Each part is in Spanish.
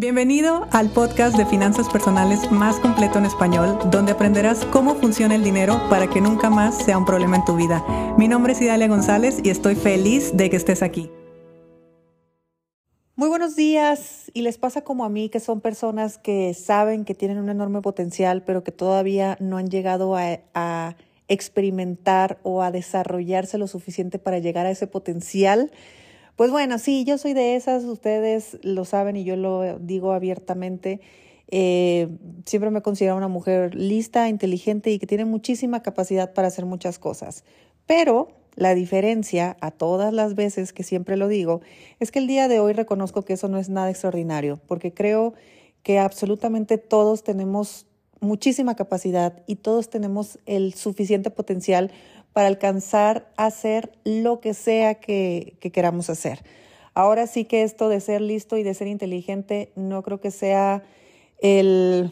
Bienvenido al podcast de finanzas personales más completo en español, donde aprenderás cómo funciona el dinero para que nunca más sea un problema en tu vida. Mi nombre es Idalia González y estoy feliz de que estés aquí. Muy buenos días. Y les pasa como a mí, que son personas que saben que tienen un enorme potencial, pero que todavía no han llegado a, a experimentar o a desarrollarse lo suficiente para llegar a ese potencial. Pues bueno, sí, yo soy de esas, ustedes lo saben y yo lo digo abiertamente. Eh, siempre me considero una mujer lista, inteligente y que tiene muchísima capacidad para hacer muchas cosas. Pero la diferencia, a todas las veces que siempre lo digo, es que el día de hoy reconozco que eso no es nada extraordinario, porque creo que absolutamente todos tenemos muchísima capacidad y todos tenemos el suficiente potencial para alcanzar a hacer lo que sea que, queramos hacer. Ahora sí que esto de ser listo y de ser inteligente no creo que sea el,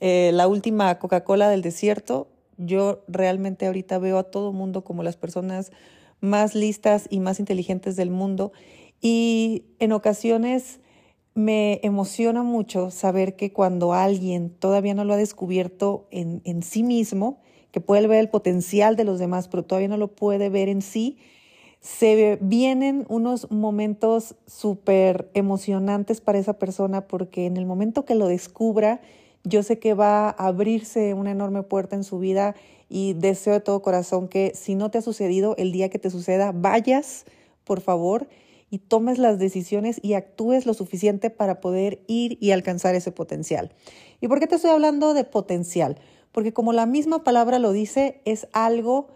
eh, la última Coca-Cola del desierto. Yo realmente ahorita veo a todo mundo como las personas más listas y más inteligentes del mundo y en ocasiones me emociona mucho saber que cuando alguien todavía no lo ha descubierto en, en sí mismo, que puede ver el potencial de los demás, pero todavía no lo puede ver en sí, se vienen unos momentos súper emocionantes para esa persona porque en el momento que lo descubra, yo sé que va a abrirse una enorme puerta en su vida y deseo de todo corazón que si no te ha sucedido, el día que te suceda, vayas, por favor, y tomes las decisiones y actúes lo suficiente para poder ir y alcanzar ese potencial. ¿Y por qué te estoy hablando de potencial? Porque como la misma palabra lo dice, es algo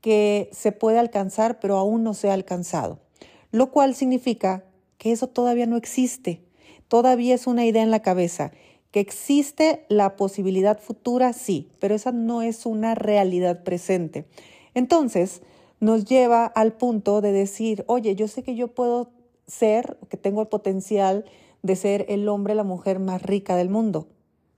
que se puede alcanzar, pero aún no se ha alcanzado, lo cual significa que eso todavía no existe, todavía es una idea en la cabeza, que existe la posibilidad futura, sí, pero esa no es una realidad presente. Entonces, nos lleva al punto de decir, oye, yo sé que yo puedo ser, que tengo el potencial de ser el hombre, la mujer más rica del mundo,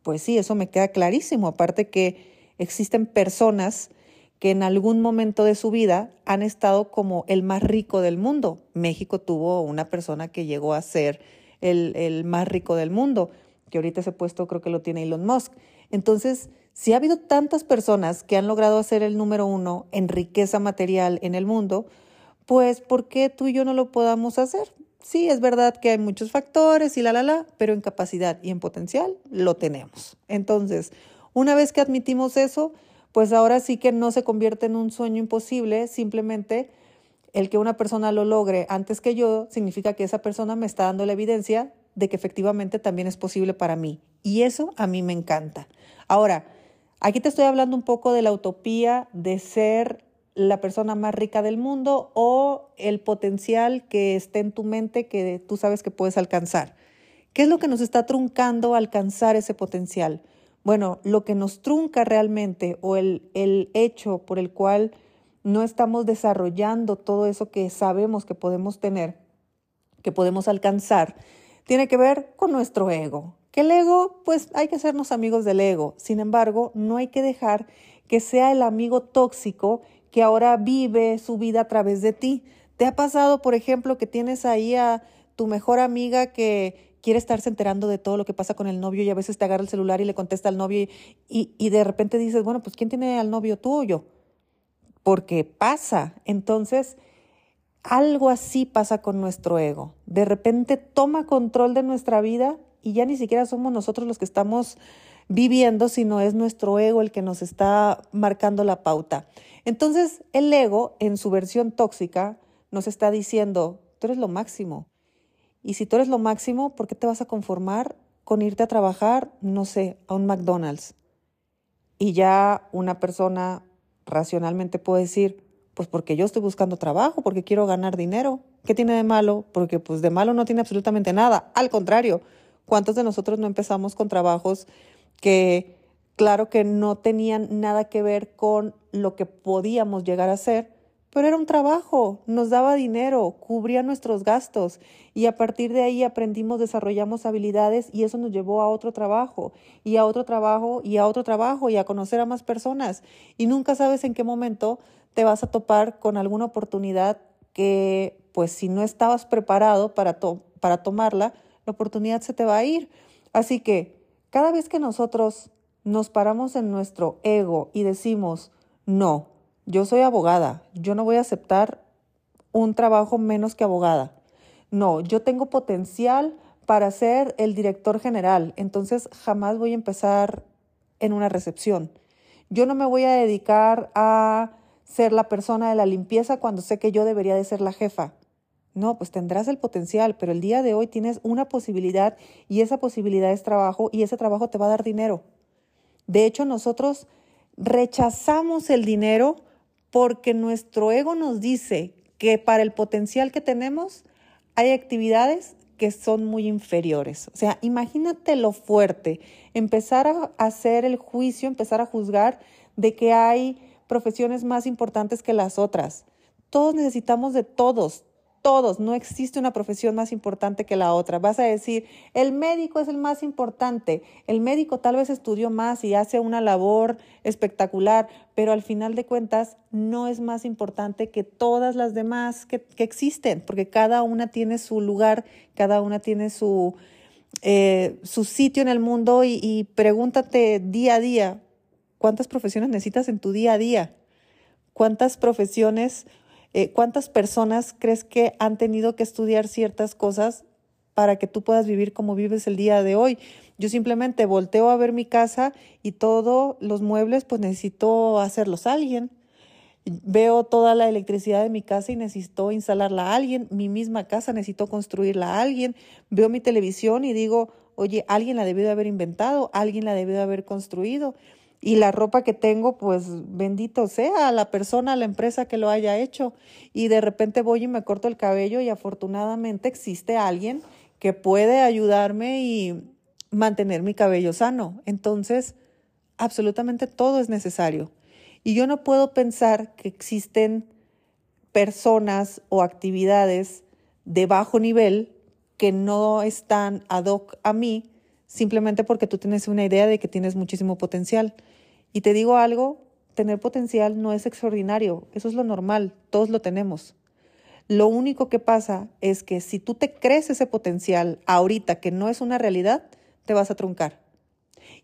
pues sí, eso me queda clarísimo. Aparte que existen personas que en algún momento de su vida han estado como el más rico del mundo. México tuvo una persona que llegó a ser el, el más rico del mundo, que ahorita ese puesto creo que lo tiene Elon Musk. Entonces, si ha habido tantas personas que han logrado hacer el número uno en riqueza material en el mundo, pues ¿por qué tú y yo no lo podamos hacer? Sí, es verdad que hay muchos factores y la, la, la, pero en capacidad y en potencial lo tenemos. Entonces, una vez que admitimos eso, pues ahora sí que no se convierte en un sueño imposible, simplemente el que una persona lo logre antes que yo significa que esa persona me está dando la evidencia de que efectivamente también es posible para mí. Y eso a mí me encanta. Ahora, aquí te estoy hablando un poco de la utopía de ser la persona más rica del mundo o el potencial que esté en tu mente que tú sabes que puedes alcanzar. ¿Qué es lo que nos está truncando alcanzar ese potencial? Bueno, lo que nos trunca realmente o el, el hecho por el cual no estamos desarrollando todo eso que sabemos que podemos tener, que podemos alcanzar, tiene que ver con nuestro ego. Que el ego, pues hay que hacernos amigos del ego. Sin embargo, no hay que dejar que sea el amigo tóxico que ahora vive su vida a través de ti. ¿Te ha pasado, por ejemplo, que tienes ahí a tu mejor amiga que quiere estarse enterando de todo lo que pasa con el novio y a veces te agarra el celular y le contesta al novio y, y, de repente dices, bueno, pues ¿quién tiene al novio tú o yo? Porque pasa. Entonces, algo así pasa con nuestro ego. De repente toma control de nuestra vida y ya ni siquiera somos nosotros los que estamos viviendo, sino es nuestro ego el que nos está marcando la pauta. Entonces, el ego, en su versión tóxica, nos está diciendo, tú eres lo máximo. Y si tú eres lo máximo, ¿por qué te vas a conformar con irte a trabajar, no sé, a un McDonald's? Y ya una persona racionalmente puede decir, pues porque yo estoy buscando trabajo, porque quiero ganar dinero. ¿Qué tiene de malo? Porque pues de malo no tiene absolutamente nada. Al contrario, ¿cuántos de nosotros no empezamos con trabajos que claro que no tenían nada que ver con lo que podíamos llegar a ser, pero era un trabajo, nos daba dinero, cubría nuestros gastos y a partir de ahí aprendimos, desarrollamos habilidades y eso nos llevó a otro trabajo y a otro trabajo y a otro trabajo y a conocer a más personas y nunca sabes en qué momento te vas a topar con alguna oportunidad que pues si no estabas preparado para, para tomarla, la oportunidad se te va a ir. Así que cada vez que nosotros nos paramos en nuestro ego y decimos, no, yo soy abogada, yo no voy a aceptar un trabajo menos que abogada. No, yo tengo potencial para ser el director general, entonces jamás voy a empezar en una recepción. Yo no me voy a dedicar a ser la persona de la limpieza cuando sé que yo debería de ser la jefa. No, pues tendrás el potencial, pero el día de hoy tienes una posibilidad y esa posibilidad es trabajo y ese trabajo te va a dar dinero. De hecho, nosotros rechazamos el dinero porque nuestro ego nos dice que para el potencial que tenemos hay actividades que son muy inferiores. O sea, imagínate lo fuerte, empezar a hacer el juicio, empezar a juzgar de que hay profesiones más importantes que las otras. Todos necesitamos de todos, todos, no existe una profesión más importante que la otra. Vas a decir, el médico es el más importante, el médico tal vez estudió más y hace una labor espectacular, pero al final de cuentas no es más importante que todas las demás que, existen, porque cada una tiene su lugar, cada una tiene su, eh, su sitio en el mundo y, y pregúntate día a día, ¿cuántas profesiones necesitas en tu día a día? ¿Cuántas profesiones eh, ¿Cuántas personas crees que han tenido que estudiar ciertas cosas para que tú puedas vivir como vives el día de hoy? Yo simplemente volteo a ver mi casa y todos los muebles, pues necesito hacerlos a alguien. Veo toda la electricidad de mi casa y necesito instalarla a alguien. Mi misma casa necesito construirla a alguien. Veo mi televisión y digo, oye, alguien la debió de haber inventado, alguien la debió de haber construido. Y la ropa que tengo, pues bendito sea la persona, la empresa que lo haya hecho. Y de repente voy y me corto el cabello y afortunadamente existe alguien que puede ayudarme y mantener mi cabello sano. Entonces, absolutamente todo es necesario. Y yo no puedo pensar que existen personas o actividades de bajo nivel que no están ad hoc a mí simplemente porque tú tienes una idea de que tienes muchísimo potencial. Y te digo algo, tener potencial no es extraordinario, eso es lo normal, todos lo tenemos. Lo único que pasa es que si tú te crees ese potencial ahorita que no es una realidad, te vas a truncar.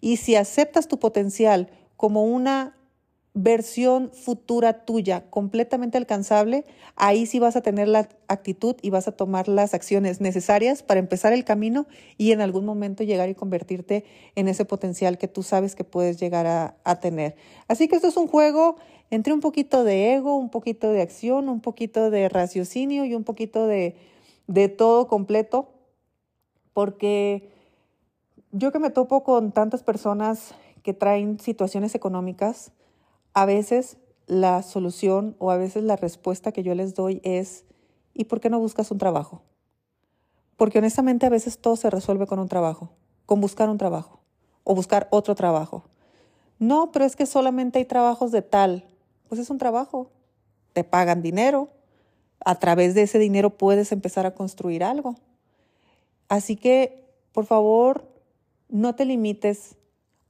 Y si aceptas tu potencial como una versión futura tuya completamente alcanzable, ahí sí vas a tener la actitud y vas a tomar las acciones necesarias para empezar el camino y en algún momento llegar y convertirte en ese potencial que tú sabes que puedes llegar a, tener. Así que esto es un juego entre un poquito de ego, un poquito de acción, un poquito de raciocinio y un poquito de, de todo completo, porque yo que me topo con tantas personas que traen situaciones económicas, a veces la solución o a veces la respuesta que yo les doy es, ¿y por qué no buscas un trabajo? Porque honestamente a veces todo se resuelve con un trabajo, con buscar un trabajo o buscar otro trabajo. No, pero es que solamente hay trabajos de tal. Pues es un trabajo. Te pagan dinero. A través de ese dinero puedes empezar a construir algo. Así que, por favor, no te limites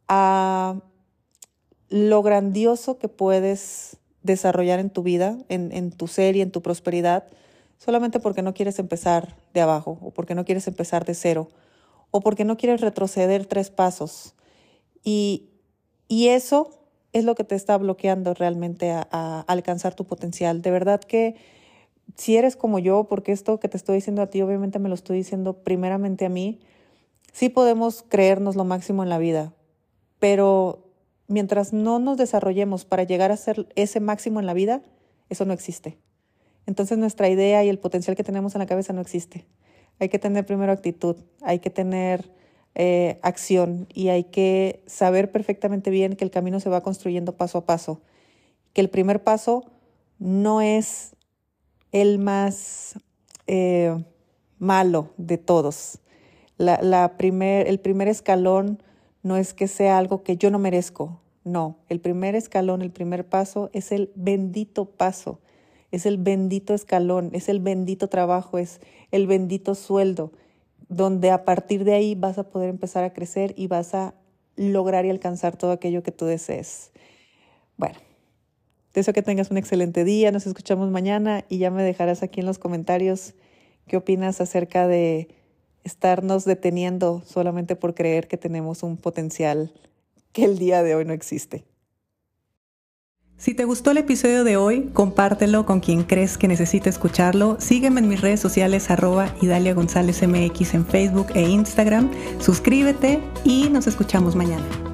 a lo grandioso que puedes desarrollar en tu vida, en, tu ser y en tu prosperidad, solamente porque no quieres empezar de abajo o porque no quieres empezar de cero o porque no quieres retroceder tres pasos. Y, eso es lo que te está bloqueando realmente a, a, alcanzar tu potencial. De verdad que si eres como yo, porque esto que te estoy diciendo a ti, obviamente me lo estoy diciendo primeramente a mí, sí podemos creernos lo máximo en la vida, pero mientras no nos desarrollemos para llegar a ser ese máximo en la vida, eso no existe. Entonces nuestra idea y el potencial que tenemos en la cabeza no existe. Hay que tener primero actitud, hay que tener eh, acción y hay que saber perfectamente bien que el camino se va construyendo paso a paso, que el primer paso no es el más eh, malo de todos. La, primer, el primer escalón no es que sea algo que yo no merezco. No, el primer escalón, el primer paso es el bendito paso, es el bendito escalón, es el bendito trabajo, es el bendito sueldo, donde a partir de ahí vas a poder empezar a crecer y vas a lograr y alcanzar todo aquello que tú desees. Bueno, deseo que tengas un excelente día, nos escuchamos mañana y ya me dejarás aquí en los comentarios qué opinas acerca de estarnos deteniendo solamente por creer que tenemos un potencial que el día de hoy no existe. Si te gustó el episodio de hoy, compártelo con quien crees que necesite escucharlo. Sígueme en mis redes sociales arroba Idalia González MX en Facebook e Instagram. Suscríbete y nos escuchamos mañana.